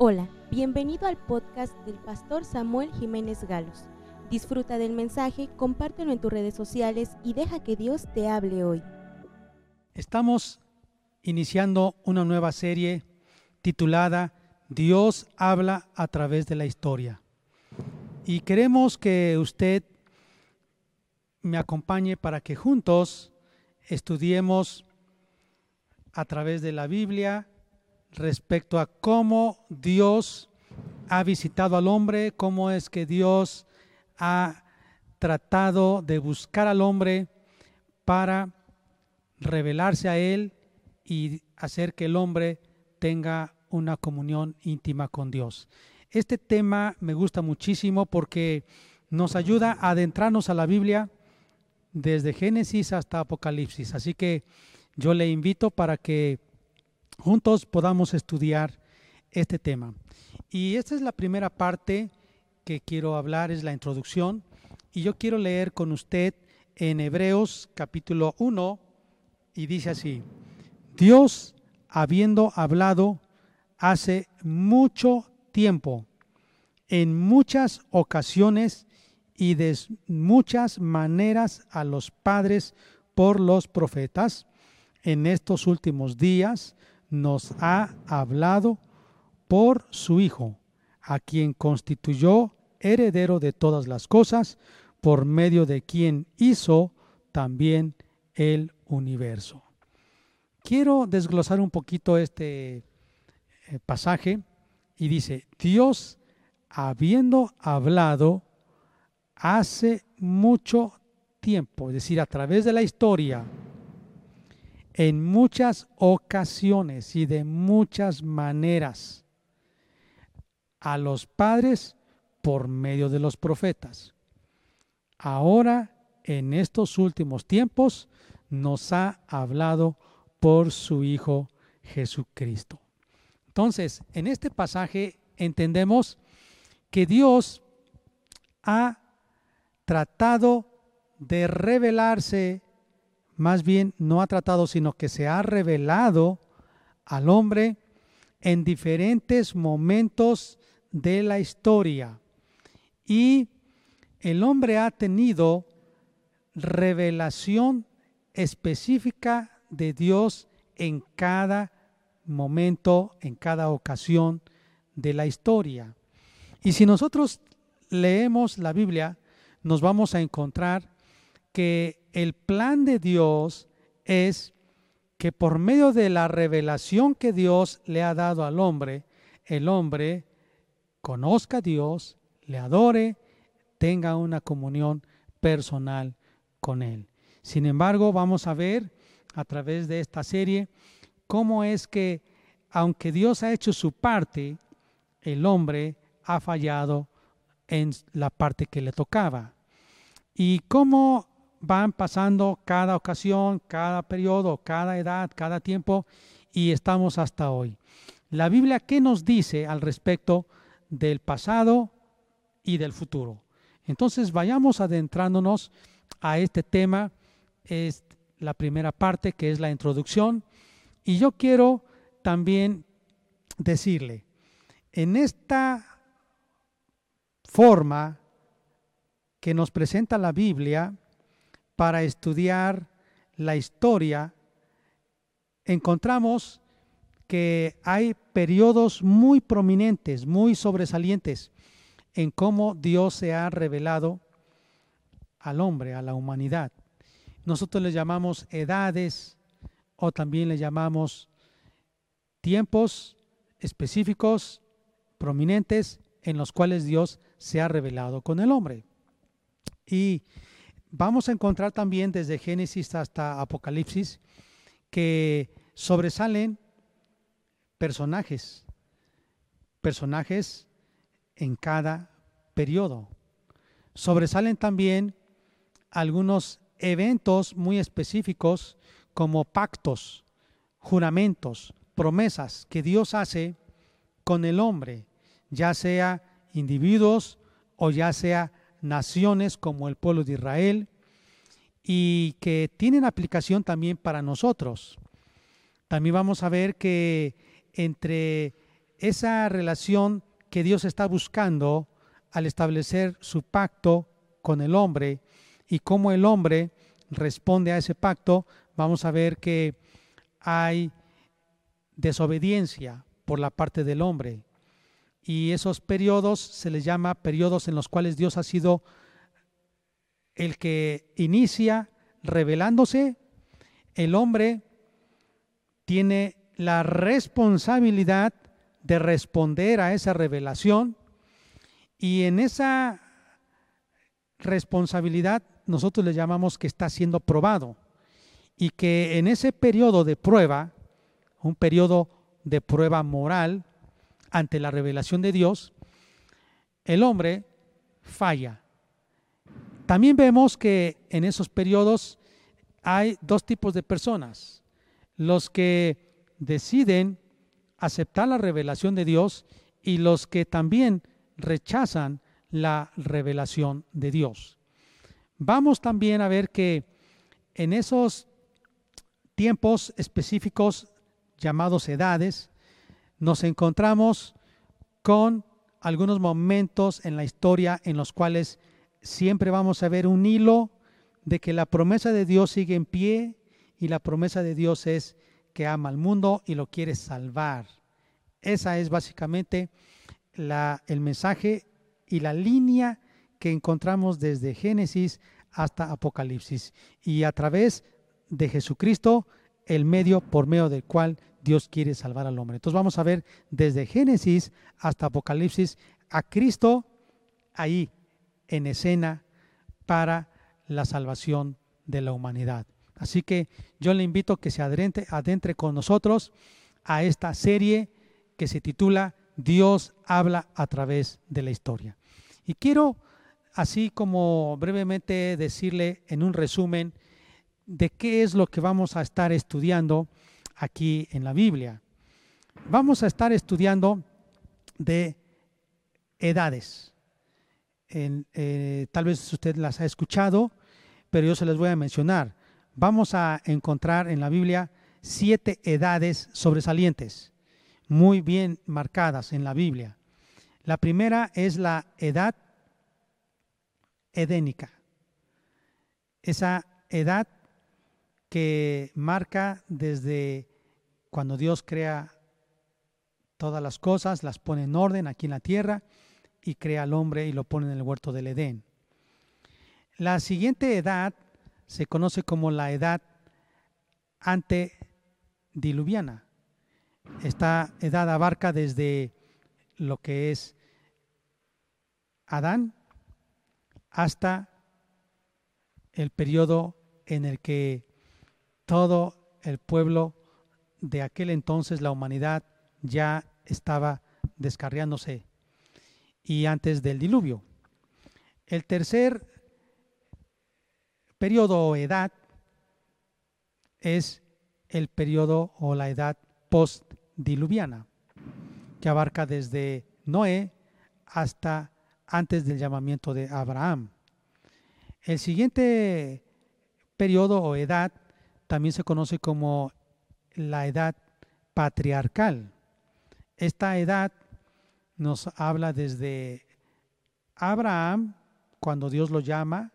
Hola, bienvenido al podcast del pastor Samuel Jiménez Galos. Disfruta del mensaje, compártelo en tus redes sociales y deja que Dios te hable hoy. Estamos iniciando una nueva serie titulada Dios habla a través de la historia. Y queremos que usted me acompañe para que juntos estudiemos a través de la Biblia respecto a cómo Dios ha visitado al hombre, cómo es que Dios ha tratado de buscar al hombre para revelarse a él y hacer que el hombre tenga una comunión íntima con Dios. Este tema me gusta muchísimo porque nos ayuda a adentrarnos a la Biblia desde Génesis hasta Apocalipsis. Así que yo le invito para que juntos podamos estudiar este tema. Y esta es la primera parte que quiero hablar, es la introducción. Y yo quiero leer con usted en Hebreos capítulo 1 y dice así, Dios habiendo hablado hace mucho tiempo, en muchas ocasiones y de muchas maneras a los padres por los profetas, en estos últimos días nos ha hablado por su Hijo, a quien constituyó heredero de todas las cosas, por medio de quien hizo también el universo. Quiero desglosar un poquito este eh, pasaje y dice, Dios habiendo hablado hace mucho tiempo, es decir, a través de la historia, en muchas ocasiones y de muchas maneras a los padres por medio de los profetas. Ahora, en estos últimos tiempos, nos ha hablado por su Hijo Jesucristo. Entonces, en este pasaje entendemos que Dios ha tratado de revelarse más bien no ha tratado, sino que se ha revelado al hombre en diferentes momentos de la historia. Y el hombre ha tenido revelación específica de Dios en cada momento, en cada ocasión de la historia. Y si nosotros leemos la Biblia, nos vamos a encontrar el plan de Dios es que por medio de la revelación que Dios le ha dado al hombre, el hombre conozca a Dios, le adore, tenga una comunión personal con Él. Sin embargo, vamos a ver a través de esta serie cómo es que, aunque Dios ha hecho su parte, el hombre ha fallado en la parte que le tocaba. Y cómo van pasando cada ocasión, cada periodo, cada edad, cada tiempo y estamos hasta hoy. La Biblia, ¿qué nos dice al respecto del pasado y del futuro? Entonces vayamos adentrándonos a este tema. Es la primera parte que es la introducción. Y yo quiero también decirle, en esta forma que nos presenta la Biblia, para estudiar la historia, encontramos que hay periodos muy prominentes, muy sobresalientes en cómo Dios se ha revelado al hombre, a la humanidad. Nosotros le llamamos edades o también le llamamos tiempos específicos, prominentes, en los cuales Dios se ha revelado con el hombre. Y vamos a encontrar también desde Génesis hasta Apocalipsis que sobresalen personajes, personajes en cada periodo. Sobresalen también algunos eventos muy específicos como pactos, juramentos, promesas que Dios hace con el hombre, ya sea individuos o ya sea naciones como el pueblo de Israel y que tienen aplicación también para nosotros. También vamos a ver que entre esa relación que Dios está buscando al establecer su pacto con el hombre y cómo el hombre responde a ese pacto, vamos a ver que hay desobediencia por la parte del hombre. Y esos periodos se les llama periodos en los cuales Dios ha sido el que inicia revelándose. El hombre tiene la responsabilidad de responder a esa revelación y en esa responsabilidad nosotros le llamamos que está siendo probado y que en ese periodo de prueba, un periodo de prueba moral ante la revelación de Dios, el hombre falla. También vemos que en esos periodos hay dos tipos de personas, los que deciden aceptar la revelación de Dios y los que también rechazan la revelación de Dios. Vamos también a ver que en esos tiempos específicos llamados edades, nos encontramos con algunos momentos en la historia en los cuales siempre vamos a ver un hilo de que la promesa de Dios sigue en pie y la promesa de Dios es que ama al mundo y lo quiere salvar. Esa es básicamente el mensaje y la línea que encontramos desde Génesis hasta Apocalipsis. Y a través de Jesucristo, el medio por medio del cual Dios quiere salvar al hombre. Entonces vamos a ver desde Génesis hasta Apocalipsis a Cristo ahí en escena para la salvación de la humanidad. Así que yo le invito a que se adentre, adentre con nosotros a esta serie que se titula Dios habla a través de la historia. Y quiero, así como brevemente decirle en un resumen, de qué es lo que vamos a estar estudiando aquí en la Biblia. Vamos a estar estudiando de edades. Eh, tal vez usted las ha escuchado, pero yo se las voy a mencionar. Vamos a encontrar en la Biblia siete edades sobresalientes, muy bien marcadas en la Biblia. La primera es la edad edénica. Esa edad que marca desde cuando Dios crea todas las cosas, las pone en orden aquí en la tierra y crea al hombre y lo pone en el huerto del Edén. La siguiente edad se conoce como la edad antediluviana. Esta edad abarca desde lo que es Adán hasta el periodo en el que todo el pueblo de aquel entonces, la humanidad, ya estaba descarriándose y antes del diluvio. El tercer periodo o edad es el periodo o la edad postdiluviana, que abarca desde Noé hasta antes del llamamiento de Abraham. El siguiente periodo o edad también se conoce como la edad patriarcal. Esta edad nos habla desde Abraham, cuando Dios lo llama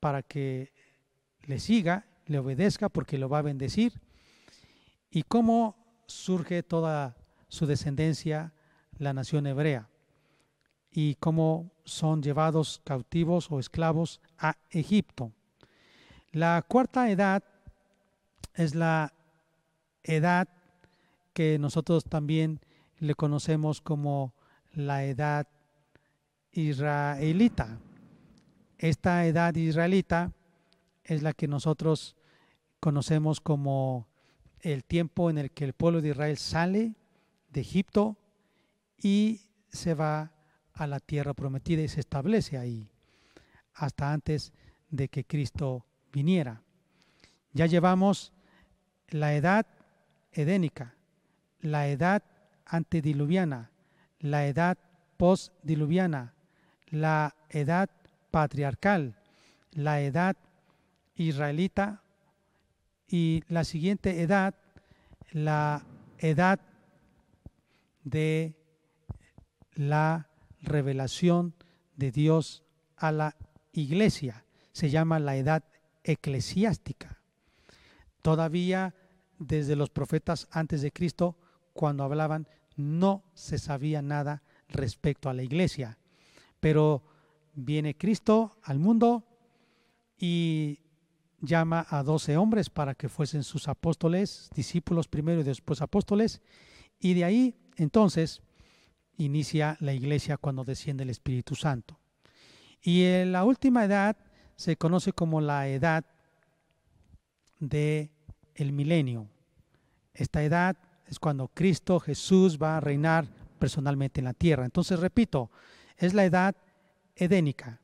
para que le siga, le obedezca porque lo va a bendecir, y cómo surge toda su descendencia, la nación hebrea, y cómo son llevados cautivos o esclavos a Egipto. La cuarta edad es la edad que nosotros también le conocemos como la edad israelita. Esta edad israelita es la que nosotros conocemos como el tiempo en el que el pueblo de Israel sale de Egipto y se va a la tierra prometida y se establece ahí, hasta antes de que Cristo viniera. Ya llevamos la edad edénica, la edad antediluviana, la edad postdiluviana, la edad patriarcal, la edad israelita y la siguiente edad, la edad de la revelación de Dios a la iglesia. Se llama la edad eclesiástica. Todavía desde los profetas antes de Cristo, cuando hablaban, no se sabía nada respecto a la iglesia. Pero viene Cristo al mundo y llama a doce hombres para que fuesen sus apóstoles, discípulos primero y después apóstoles, y de ahí entonces inicia la iglesia cuando desciende el Espíritu Santo. Y en la última edad se conoce como la edad de el milenio. Esta edad es cuando Cristo Jesús va a reinar personalmente en la tierra. Entonces, repito, es la edad edénica,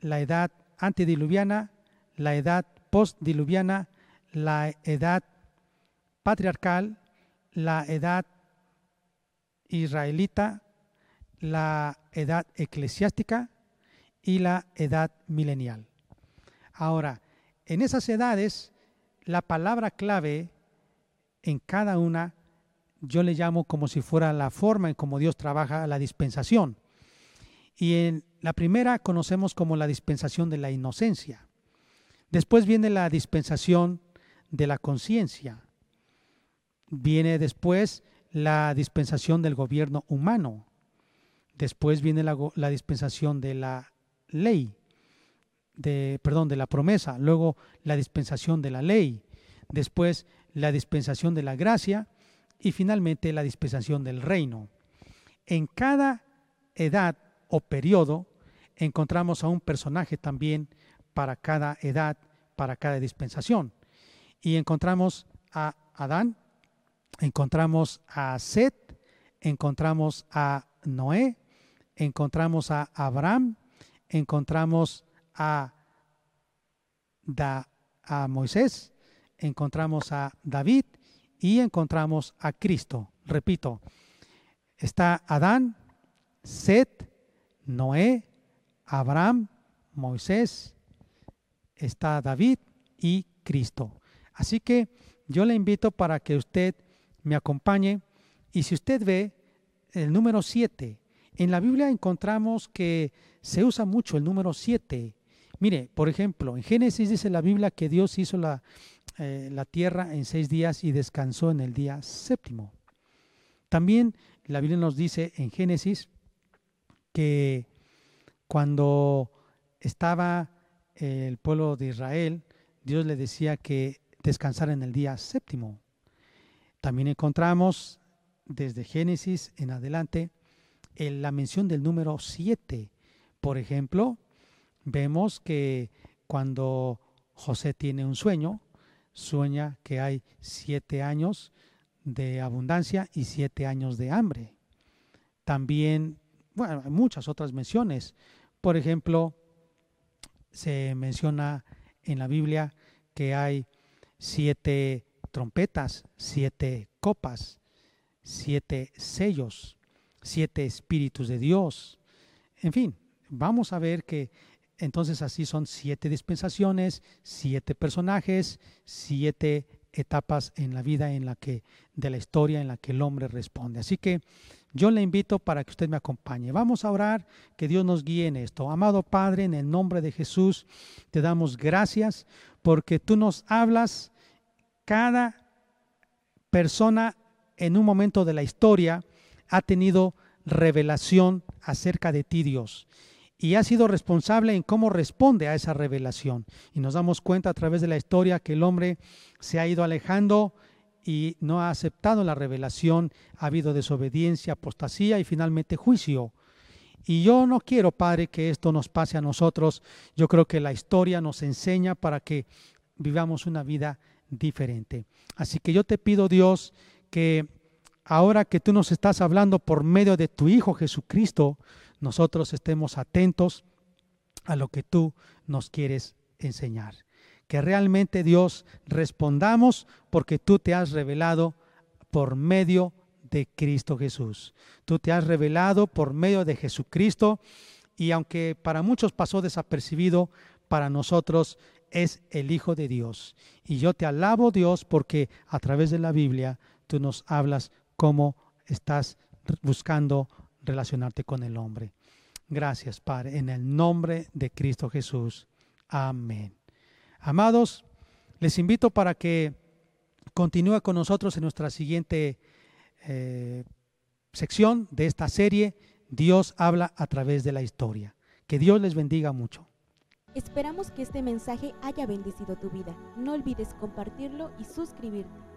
la edad antediluviana, la edad postdiluviana, la edad patriarcal, la edad israelita, la edad eclesiástica y la edad milenial. Ahora, en esas edades, la palabra clave en cada una, yo le llamo como si fuera la forma en cómo Dios trabaja la dispensación. Y en la primera conocemos como la dispensación de la inocencia. Después viene la dispensación de la conciencia. Viene después la dispensación del gobierno humano. Después viene la, la dispensación de la ley, de, perdón, de la promesa. Luego la dispensación de la ley. Después la dispensación de la gracia y finalmente la dispensación del reino. En cada edad o periodo encontramos a un personaje también para cada edad, para cada dispensación. Y encontramos a Adán, encontramos a Set, encontramos a Noé, encontramos a Abraham, encontramos a, a Moisés, encontramos a David y encontramos a Cristo. Repito, está Adán, Set, Noé, Abraham, Moisés, está David y Cristo. Así que yo le invito para que usted me acompañe y si usted ve el número 7, en la Biblia encontramos que se usa mucho el número 7. Mire, por ejemplo, en Génesis dice la Biblia que Dios hizo la, eh, la tierra en seis días y descansó en el día séptimo. También la Biblia nos dice en Génesis que cuando estaba el pueblo de Israel, Dios le decía que descansara en el día séptimo. También encontramos desde Génesis en adelante en la mención del número siete. Por ejemplo, vemos que cuando José tiene un sueño, sueña que hay siete años de abundancia y siete años de hambre. También, bueno, hay muchas otras menciones. Por ejemplo, se menciona en la Biblia que hay siete trompetas, siete copas, siete sellos, siete espíritus de Dios. En fin, vamos a ver que entonces así son siete dispensaciones, siete personajes, siete etapas en la vida en la que de la historia en la que el hombre responde. Así que yo le invito para que usted me acompañe. Vamos a orar, que Dios nos guíe en esto. Amado Padre, en el nombre de Jesús, te damos gracias porque tú nos hablas cada persona en un momento de la historia ha tenido revelación acerca de ti, Dios y ha sido responsable en cómo responde a esa revelación. Y nos damos cuenta a través de la historia que el hombre se ha ido alejando y no ha aceptado la revelación, ha habido desobediencia, apostasía y finalmente juicio. Y yo no quiero, Padre, que esto nos pase a nosotros. Yo creo que la historia nos enseña para que vivamos una vida diferente. Así que yo te pido, Dios, que ahora que tú nos estás hablando por medio de tu Hijo Jesucristo, nosotros estemos atentos a lo que tú nos quieres enseñar. Que realmente Dios respondamos porque tú te has revelado por medio de Cristo Jesús. Tú te has revelado por medio de Jesucristo y aunque para muchos pasó desapercibido, para nosotros es el Hijo de Dios. Y yo te alabo Dios porque a través de la Biblia tú nos hablas como estás buscando relacionarte con el hombre. Gracias, Padre, en el nombre de Cristo Jesús. Amén. Amados, les invito para que continúe con nosotros en nuestra siguiente eh, sección de esta serie, Dios habla a través de la historia. Que Dios les bendiga mucho. Esperamos que este mensaje haya bendecido tu vida. No olvides compartirlo y suscribirte.